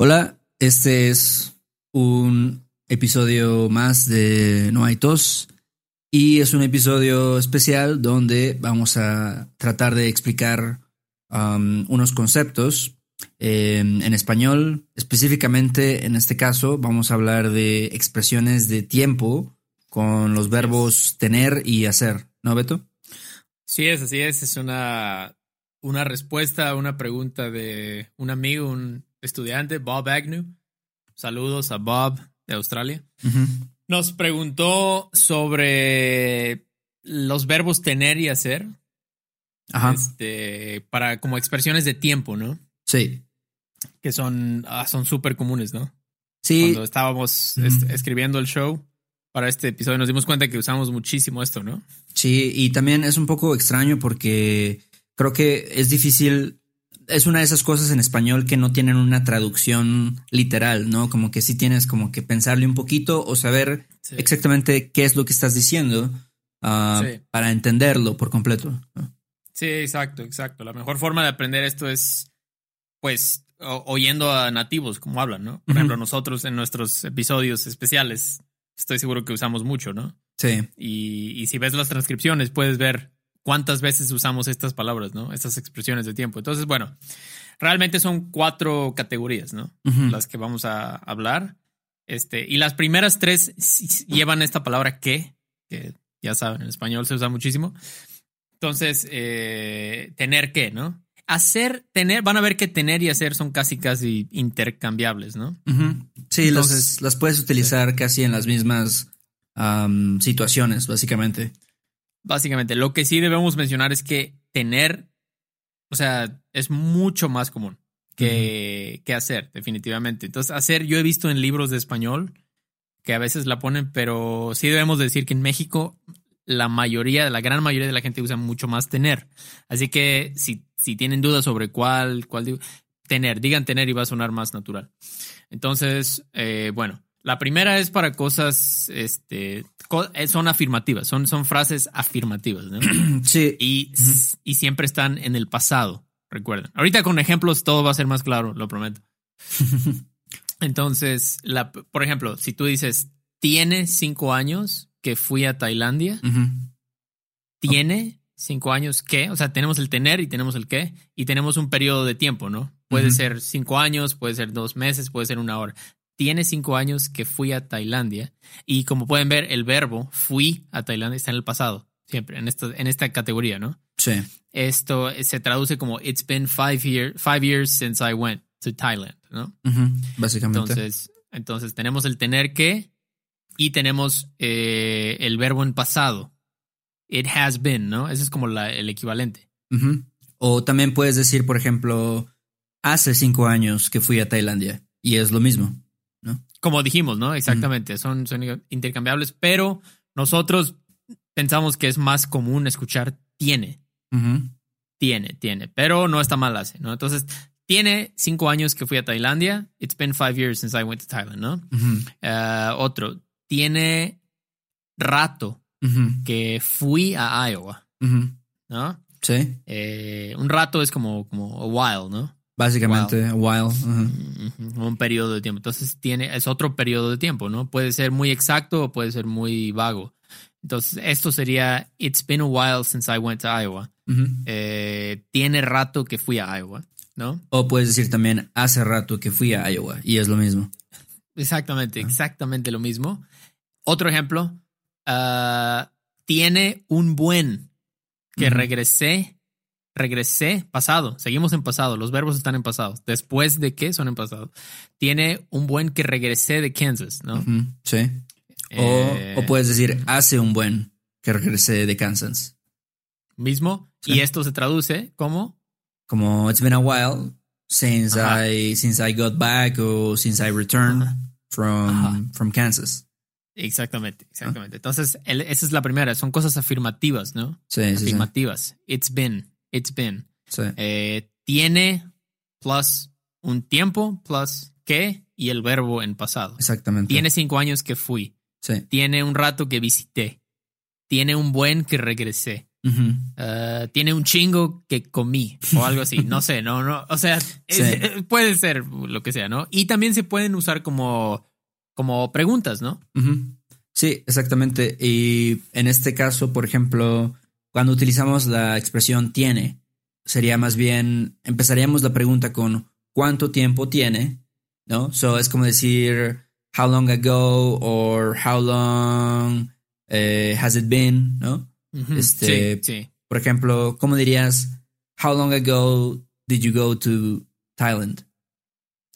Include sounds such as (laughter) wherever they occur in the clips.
Hola, este es un episodio más de No hay tos y es un episodio especial donde vamos a tratar de explicar um, unos conceptos en español. Específicamente en este caso vamos a hablar de expresiones de tiempo con los verbos tener y hacer, ¿no, Beto? Sí, es, así es. Es una, una respuesta a una pregunta de un amigo, un estudiante, Bob Agnew. Saludos a Bob de Australia. Nos preguntó sobre los verbos tener y hacer. Ajá. Este, para como expresiones de tiempo, ¿no? Sí. Que son ah, son súper comunes, ¿no? Sí. Cuando estábamos escribiendo el show para este episodio nos dimos cuenta que usamos muchísimo esto, ¿no? Sí, y también es un poco extraño porque creo que es difícil es una de esas cosas en español que no tienen una traducción literal, ¿no? Como que sí tienes como que pensarle un poquito o saber Sí. exactamente qué es lo que estás diciendo ah, Sí. para entenderlo por completo. ¿no? Sí, exacto, exacto. La mejor forma de aprender esto es, pues, oyendo a nativos como hablan, ¿no? Por ejemplo, nosotros en nuestros episodios especiales, estoy seguro que usamos mucho, ¿no? Sí, Y, y si ves las transcripciones, puedes ver cuántas veces usamos estas palabras, ¿no? Estas expresiones de tiempo. Entonces, bueno, realmente son cuatro categorías, ¿no? Las que vamos a hablar. Este, y las primeras tres llevan esta palabra que, que ya saben, en español se usa muchísimo. Entonces, eh, tener que, ¿no? Hacer, tener, van a ver que tener y hacer son casi, casi intercambiables, ¿no? Sí, las- Entonces- las, puedes utilizar casi en las mismas situaciones, básicamente. Básicamente, lo que sí debemos mencionar es que tener, o sea, es mucho más común que, que hacer, definitivamente. Entonces, hacer, yo he visto en libros de español que a veces la ponen, pero sí debemos decir que en México la mayoría, la gran mayoría de la gente usa mucho más tener. Así que si, si tienen dudas sobre cuál, cuál digo, tener, digan tener y va a sonar más natural. Entonces, eh, bueno, la primera es para cosas, este, son afirmativas, son, son frases afirmativas, ¿no? (clears throat) Sí, Y, y siempre están en el pasado, recuerden. Ahorita con ejemplos todo va a ser más claro, lo prometo. (laughs) Entonces, la, por ejemplo, si tú dices, tiene cinco años que fui a Tailandia, tiene cinco años que, o sea, tenemos el tener y tenemos el qué, y tenemos un periodo de tiempo, ¿no? Puede ser cinco años, puede ser dos meses, puede ser una hora. Tiene cinco años que fui a Tailandia y como pueden ver, el verbo fui a Tailandia está en el pasado, siempre, en esta, en esta categoría, ¿no? sí. Esto se traduce como It's been five, year, five years since I went to Thailand, ¿no? Básicamente. Entonces, entonces tenemos el tener que y tenemos eh, el verbo en pasado. It has been, ¿no? Ese es como la- el equivalente. O también puedes decir, por ejemplo, hace cinco años que fui a Tailandia y es lo mismo. Como dijimos, ¿no? Exactamente. Son, son intercambiables, pero nosotros pensamos que es más común escuchar tiene, tiene, tiene, pero no está mal hace, ¿no? Entonces, tiene cinco años que fui a Tailandia. It's been five years since I went to Thailand, ¿no? Eh, otro, tiene rato que fui a Iowa. ¿no? Sí. Eh, un rato es como, como a while, ¿no? Básicamente, a while. Ujú. Ujú, Un periodo de tiempo. Entonces tiene, es otro periodo de tiempo, ¿no? Puede ser muy exacto o puede ser muy vago. Entonces, esto sería It's been a while since I went to Iowa. Eh, tiene rato que fui a Iowa, ¿no? O puedes decir también hace rato que fui a Iowa y es lo mismo. Exactamente, exactamente lo mismo. Otro ejemplo, ah, tiene un buen que regresé, regresé, pasado, seguimos en pasado, los verbos están en pasado. Después de qué son en pasado. Tiene un buen que regresé de Kansas, ¿no? Sí. O, Eh, o puedes decir hace un buen que regresé de Kansas. mismo. Sí. Y esto se traduce como Como it's been a while since Ajá. I since I got back o since I returned Ajá. from Ajá. from Kansas. exactamente, exactamente. Entonces, el- esa es la primera, son cosas afirmativas, ¿no? Sí, sí, sí. Afirmativas. It's been, it's been. Sí. Eh, tiene plus un tiempo plus que y el verbo en pasado. Exactamente. Tiene cinco años que fui. Sí. Tiene un rato que visité. Tiene un buen que regresé. Uh, tiene un chingo que comí o algo así. No sé, no, no. O sea, Sí. eh, puede ser lo que sea, ¿no? Y también se pueden usar como, como preguntas, ¿no? Sí, exactamente. Y en este caso, por ejemplo, cuando utilizamos la expresión tiene, sería más bien, empezaríamos la pregunta con ¿cuánto tiempo tiene? ¿No? So es como decir how long ago or how long eh, has it been? ¿No? Este- Sí, sí. Por ejemplo, ¿cómo dirías how long ago did you go to Thailand?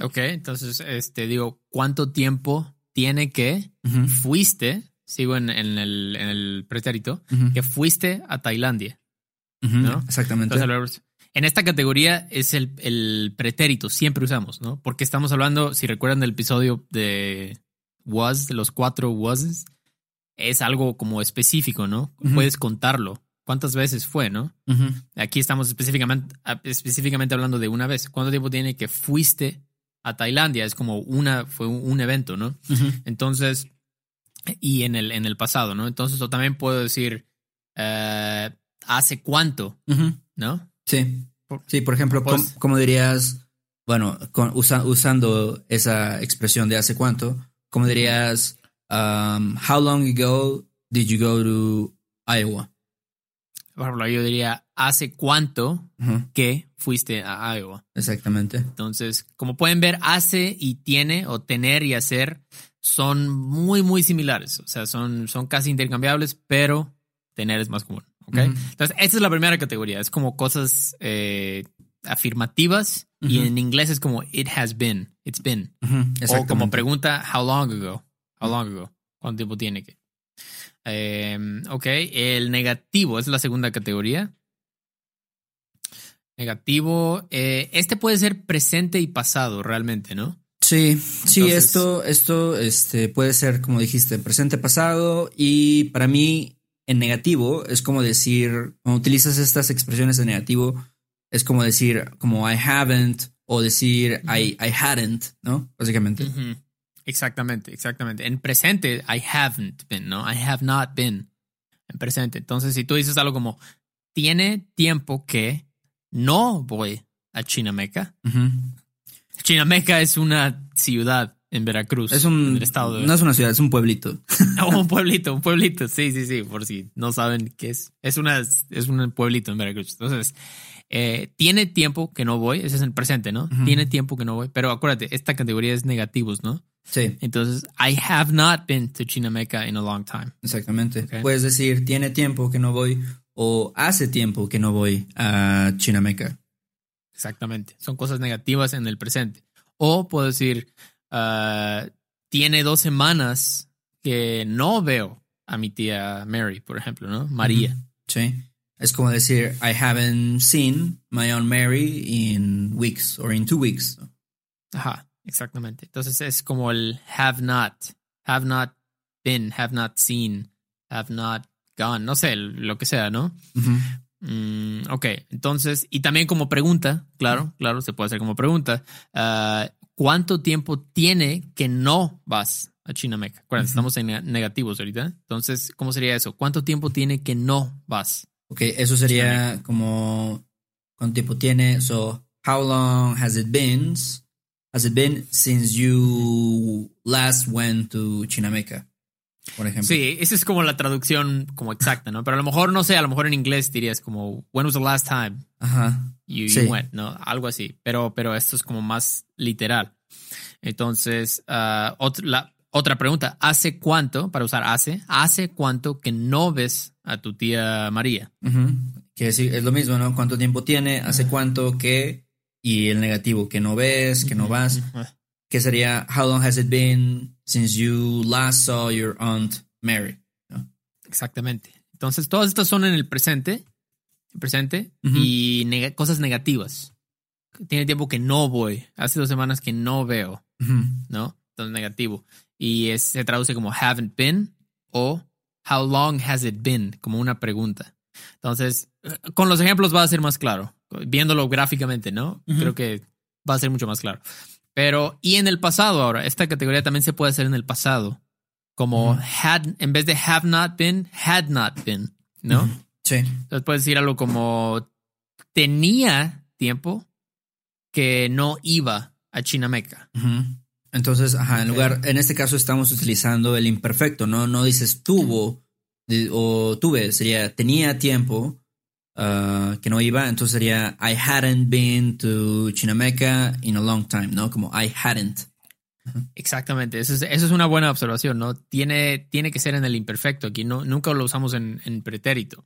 Ok, entonces, este, digo, ¿cuánto tiempo tiene que fuiste? Sigo en, en el, en el pretérito, que fuiste a Tailandia. ¿no? Exactamente. Entonces, en esta categoría es el, el pretérito, siempre usamos, ¿no? Porque estamos hablando, si recuerdan del episodio de was, de los cuatro wases, es algo como específico, ¿no? Puedes contarlo. ¿Cuántas veces fue, no? Aquí estamos específicamente, específicamente hablando de una vez. ¿Cuánto tiempo tiene que fuiste a Tailandia? Es como una, fue un, un evento, ¿no? Entonces, y en el, en el pasado, ¿no? Entonces, o también puedo decir, eh, ¿hace cuánto? ¿No? Sí. Por- Sí, por ejemplo, Pues- ¿cómo, cómo dirías, bueno, con- usa- usando esa expresión de hace cuánto, ¿cómo dirías, um, how long ago did you go to Iowa? Por ejemplo, yo diría, ¿hace cuánto que fuiste a Iowa? Exactamente. Entonces, como pueden ver, hace y tiene o tener y hacer son muy, muy similares. O sea, son, son casi intercambiables, pero tener es más común. ¿ok? Entonces, esta es la primera categoría. Es como cosas eh, afirmativas y en inglés es como it has been, it's been. Ujú, O como pregunta, how long ago? How long ago? ¿Cuánto tiempo tiene que? Eh, ok, el negativo es la segunda categoría. Negativo, eh, este puede ser presente y pasado realmente, ¿no? Sí, sí, Entonces- esto, esto este, puede ser, como dijiste, presente, pasado, y para mí, en negativo, es como decir, cuando utilizas estas expresiones en negativo, es como decir, como I haven't, o decir I, I hadn't, ¿no? Básicamente. Exactamente, exactamente. En presente, I haven't been, ¿no? I have not been. En presente. Entonces, si tú dices algo como, tiene tiempo que no voy a Chinameca. Ujú. Chinameca es una ciudad en Veracruz. Es un, el estado de no es una ciudad, es un pueblito. (laughs) Oh, un pueblito, un pueblito. Sí, sí, sí, por si no saben qué es. Es, una, es un pueblito en Veracruz. Entonces, eh, tiene tiempo que no voy. Ese es el presente, ¿no? Tiene tiempo que no voy. Pero acuérdate, esta categoría es negativos, ¿no? Sí, Entonces, I have not been to Chinameca in a long time. exactamente. Puedes decir, tiene tiempo que no voy, o hace tiempo que no voy a Chinameca. Exactamente. Son cosas negativas en el presente. O puedo decir, ah, tiene dos semanas que no veo a mi tía Mary, por ejemplo, ¿no? María. Sí. Es como decir, I haven't seen my Aunt Mary in weeks or in two weeks. Ajá, exactamente. Entonces es como el have not, have not been, have not seen, have not gone, no sé, lo que sea, ¿no? Ujú. Mm, ok, entonces, y también como pregunta, claro, claro, se puede hacer como pregunta, ah, ¿cuánto tiempo tiene que no vas a Chinameca? Acuérdense, Ujú. estamos en ne- negativos ahorita. Entonces, ¿cómo sería eso? ¿Cuánto tiempo tiene que no vas? Ok, eso sería como cuánto tiempo tiene. So, how long has it been? Has it been since you last went to Chinameca? Por ejemplo. Sí, esa es como la traducción como exacta, ¿no? Pero a lo mejor, no sé, a lo mejor en inglés dirías como, when was the last time Ajá. you, Sí. you went, ¿no? Algo así. Pero, pero esto es como más literal. Entonces, ah, ot- la- otra pregunta. ¿Hace cuánto, para usar hace, hace cuánto que no ves a tu tía María? Que es lo mismo, ¿no? ¿Cuánto tiempo tiene? ¿Hace cuánto que? Y el negativo, que no ves, que no vas. Que sería, how long has it been since you last saw your Aunt Mary? Exactamente. Entonces, todas estas son en el presente, el presente y cosas negativas. Tiene tiempo que no voy. Hace dos semanas que no veo. ¿no? Entonces negativo. Y es- se traduce como haven't been o how long has it been, como una pregunta. Entonces, con los ejemplos va a ser más claro. Viéndolo gráficamente, ¿no? Creo que va a ser mucho más claro. Pero, y en el pasado ahora, esta categoría también se puede hacer en el pasado. Como had, en vez de have not been, had not been, ¿no? Sí. Entonces puedes decir algo como tenía tiempo que no iba a Chinameca. Ujú. Entonces, ajá, en lugar, en este caso estamos utilizando el imperfecto, ¿no? No dices tuvo o tuve, sería tenía tiempo ah, que no iba, entonces sería I hadn't been to Chinameca in a long time, ¿no? Como I hadn't. Exactamente, eso es, eso es una buena observación, ¿no? Tiene, tiene que ser en el imperfecto aquí, no, nunca lo usamos en, en pretérito.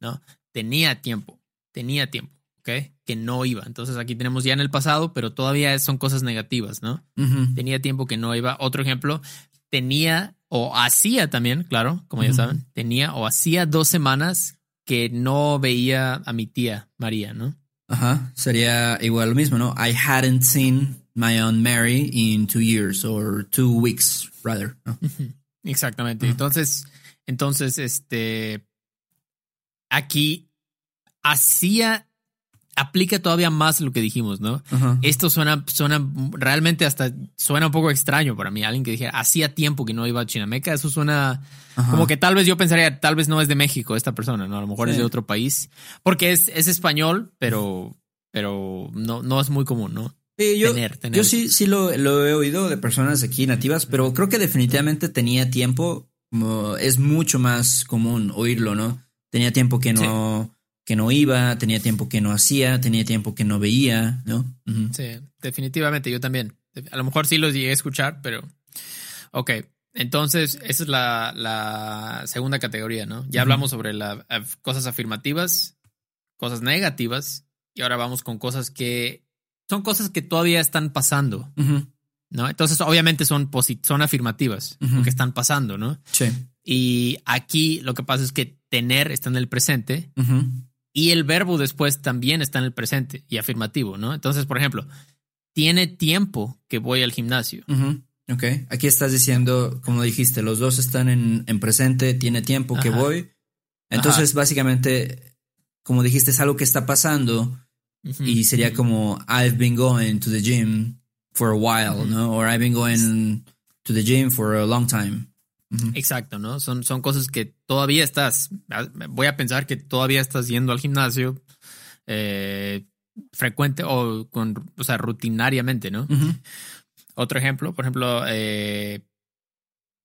¿no? Tenía tiempo, tenía tiempo, ¿ok? Que no iba. Entonces aquí tenemos ya en el pasado, pero todavía son cosas negativas, ¿no? Tenía tiempo que no iba. Otro ejemplo, tenía o hacía también, claro, como ya saben, tenía o hacía dos semanas que no veía a mi tía María, ¿no? Ajá, sería igual lo mismo, ¿no? I hadn't seen my Aunt Mary in two years or two weeks, rather. ¿no? Exactamente. Entonces, entonces, este, aquí hacía, aplica todavía más lo que dijimos, ¿no? Esto suena, suena, realmente hasta suena un poco extraño para mí. Alguien que dijera, hacía tiempo que no iba a Chinameca, eso suena Ajá. como que tal vez yo pensaría, tal vez no es de México esta persona, ¿no? A lo mejor es de otro país, porque es, es español, pero, pero no, no es muy común, ¿no? Sí, yo, tener, tener. yo sí, sí lo, lo he oído de personas aquí nativas, pero creo que definitivamente tenía tiempo, como es mucho más común oírlo, ¿no? Tenía tiempo que no, que no iba, tenía tiempo que no hacía, tenía tiempo que no veía, ¿no? Sí, definitivamente, yo también. A lo mejor sí los llegué a escuchar, pero. Ok, entonces esa es la, la segunda categoría, ¿no? Ya hablamos sobre las cosas afirmativas, cosas negativas, y ahora vamos con cosas que son cosas que todavía están pasando. ¿no? Entonces, obviamente son, son afirmativas, porque están pasando, ¿no? Sí. Y aquí lo que pasa es que tener está en el presente. Y el verbo después también está en el presente y afirmativo, ¿no? Entonces, por ejemplo, tiene tiempo que voy al gimnasio. Ujú. Ok, aquí estás diciendo, como dijiste, los dos están en, en presente, tiene tiempo que voy. Entonces, básicamente, como dijiste, es algo que está pasando y sería como I've been going to the gym for a while, ¿no? Or I've been going to the gym for a long time. Exacto, ¿no? Son, son cosas que todavía estás. Voy a pensar que todavía estás yendo al gimnasio eh, frecuente o con, o sea, rutinariamente, ¿no? Otro ejemplo, por ejemplo, eh,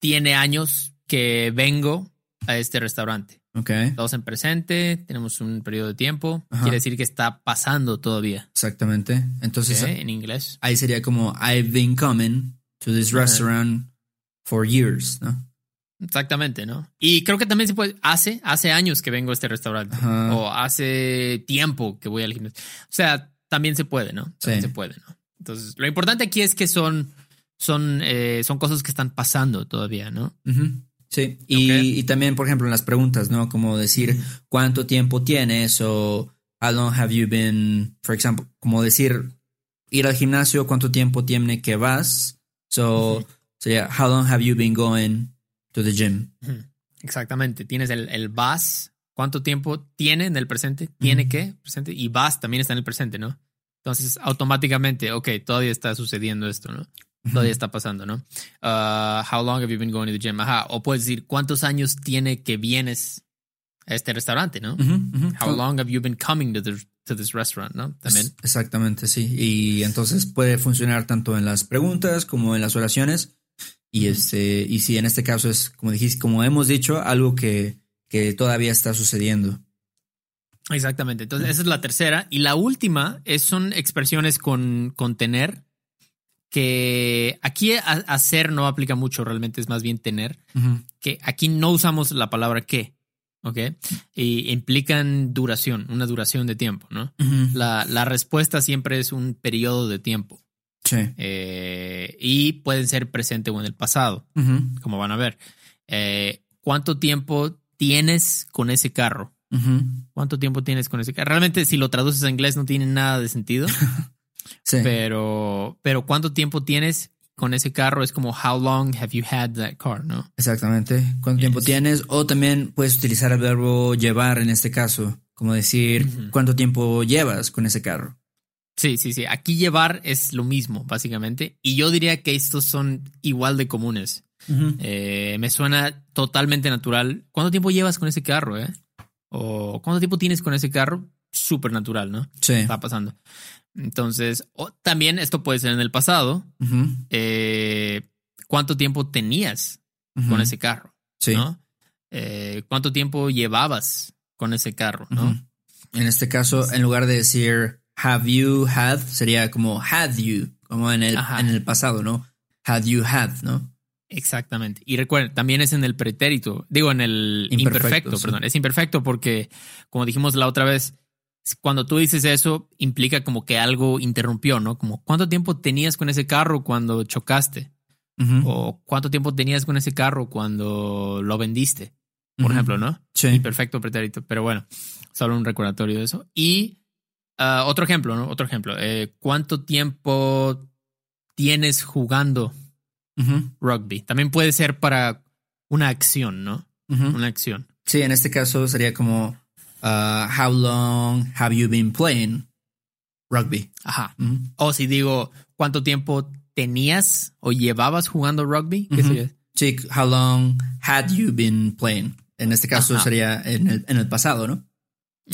tiene años que vengo a este restaurante. Ok, Todos en presente, tenemos un periodo de tiempo. Ajá. Quiere decir que está pasando todavía. exactamente. Entonces. En inglés. ahí sería como I've been coming to this Ajá. restaurant for years, ¿no? Exactamente, ¿no? Y creo que también se puede, hace, hace años que vengo a este restaurante. Ajá. O hace tiempo que voy al gimnasio. O sea, también se puede, ¿no? También Sí. se puede, ¿no? Entonces, lo importante aquí es que son, son, eh, son cosas que están pasando todavía, ¿no? Sí, y, también, por ejemplo, en las preguntas, ¿no? Como decir cuánto tiempo tienes o how long have you been, for example, como decir ir al gimnasio, cuánto tiempo tiene que vas. So, sería how long have you been going to the gym? Exactamente. Tienes el, el vas. ¿Cuánto tiempo tiene en el presente? Tiene Ujú. que, presente. Y vas también está en el presente, ¿no? Entonces, automáticamente, ok, todavía está sucediendo esto, ¿no? Todavía está pasando, ¿no? Uh, how long have you been going to the gym? Ajá. O puedes decir, ¿cuántos años tiene que vienes a este restaurante, no? How long have you been coming to, the, to this restaurant, no? También. Exactamente, sí. Y entonces puede funcionar tanto en las preguntas como en las oraciones. Y este, y sí, en este caso es, como dijiste, como hemos dicho, algo que, que todavía está sucediendo. Exactamente. Entonces, esa es la tercera. Y la última es, son expresiones con, con tener, que aquí a- hacer no aplica mucho, realmente es más bien tener, que aquí no usamos la palabra que, ¿ok? Y implican duración, una duración de tiempo, ¿no? La, la respuesta siempre es un periodo de tiempo Sí. eh, y pueden ser presente o en el pasado, como van a ver. Eh, ¿Cuánto tiempo tienes con ese carro? ¿Cuánto tiempo tienes con ese carro? Realmente, si lo traduces a inglés, no tiene nada de sentido, (laughs) Sí. pero, pero ¿cuánto tiempo tienes con ese carro? Es como, how long have you had that car, ¿no? Exactamente. ¿Cuánto tiempo tienes? O también puedes utilizar el verbo llevar en este caso. Como decir. ¿cuánto tiempo llevas con ese carro? Sí, sí, sí. Aquí llevar es lo mismo, básicamente. Y yo diría que estos son igual de comunes. Eh, me suena totalmente natural. ¿Cuánto tiempo llevas con ese carro, eh? o cuánto tiempo tienes con ese carro, súper natural, ¿no? Sí. Está pasando. Entonces, también esto puede ser en el pasado. Eh, ¿Cuánto tiempo tenías con ese carro? Sí. ¿no? Eh, ¿Cuánto tiempo llevabas con ese carro? ¿no? En este caso, en lugar de decir have you had, sería como had you, como en el, Ajá. en el pasado, ¿no? Had you had, ¿no? Exactamente. Y recuerden, también es en el pretérito, digo en el Imperfecto, imperfecto, sí. perdón. Es imperfecto porque, como dijimos la otra vez, cuando tú dices eso, implica como que algo interrumpió, ¿no? Como cuánto tiempo tenías con ese carro cuando chocaste, o cuánto tiempo tenías con ese carro cuando lo vendiste, por ejemplo, ¿no? Sí. Imperfecto pretérito. Pero bueno, solo un recordatorio de eso. Y ah, otro ejemplo, ¿no? Otro ejemplo. Eh, ¿Cuánto tiempo tienes jugando rugby? También puede ser para una acción, ¿no? Una acción. Sí, en este caso sería como uh, how long have you been playing rugby? Ajá. O si digo, ¿cuánto tiempo tenías o llevabas jugando rugby? ¿Qué sería? Sí, how long had you been playing? En este caso sería en el, en el pasado, ¿no?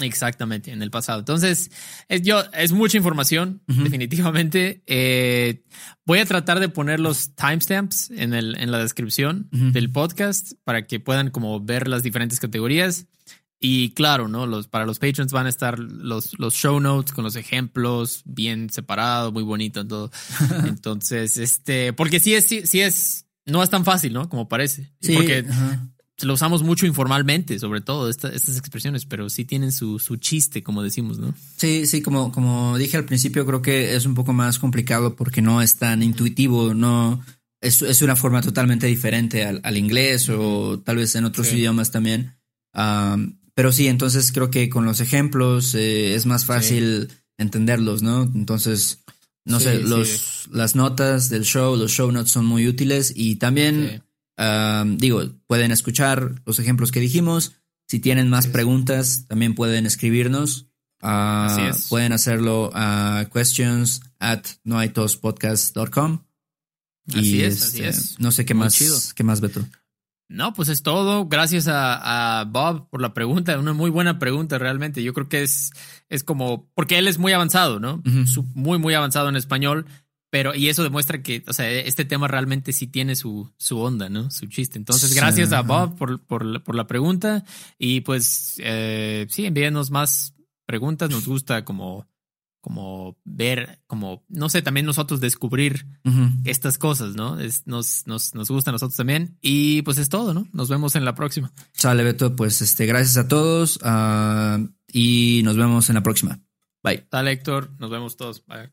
Exactamente, en el pasado. Entonces, es, yo, es mucha información, definitivamente. Eh, voy a tratar de poner los timestamps en, el, en la descripción del podcast para que puedan como ver las diferentes categorías. Y claro, ¿no? Los, para los patrons van a estar los, los show notes con los ejemplos bien separados, muy bonito todo. (laughs) Entonces, este, porque sí es, sí, sí es, no es tan fácil, ¿no? Como parece. Sí. Porque. Lo usamos mucho informalmente, sobre todo esta- estas expresiones, pero sí tienen su, su chiste, como decimos, ¿no? Sí, sí, como, como dije al principio, creo que es un poco más complicado porque no es tan intuitivo, no es, es una forma totalmente diferente al, al inglés o tal vez en otros Sí. idiomas también. Am, pero sí, entonces creo que con los ejemplos eh, es más fácil entenderlos, ¿no? Entonces, no Sí, sé, sí. los, las notas del show, los show notes son muy útiles y también Sí. Um, digo, pueden escuchar los ejemplos que dijimos. Si tienen más preguntas, también pueden escribirnos. Ah, Así es. Pueden hacerlo a questions at noaitospodcast.com. Así Y, es, así este, es. No sé qué Muy más, chido. qué más, Beto. No, pues es todo. Gracias a, a Bob por la pregunta. Una muy buena pregunta, realmente. Yo creo que es, es como, porque él es muy avanzado, ¿no? Muy, muy avanzado en español. Pero, y eso demuestra que, o sea, este tema realmente sí tiene su, su onda, ¿no? Su chiste. Entonces, Sí, gracias a ajá. Bob por, por, por la pregunta. Y pues, eh, sí, envíenos más preguntas. Nos gusta como, como ver, como, no sé, también nosotros descubrir Ujú. estas cosas, ¿no? Es, nos, nos, nos gusta a nosotros también. Y pues es todo, ¿no? Nos vemos en la próxima. Sale, Beto. Pues este, gracias a todos ah, y nos vemos en la próxima. Bye. Dale, Héctor. Nos vemos todos. Bye.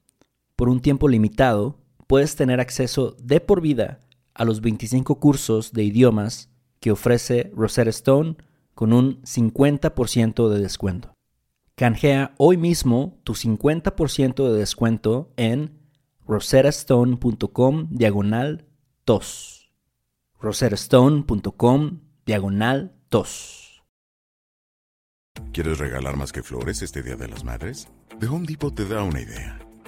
Por un tiempo limitado, puedes tener acceso de por vida a los 25 cursos de idiomas que ofrece Rosetta Stone con un 50% de descuento. Canjea hoy mismo tu 50% de descuento en rosettastone.com diagonal tos. rosettastone.com diagonal tos. ¿Quieres regalar más que flores este Día de las Madres? The Home Depot te da una idea.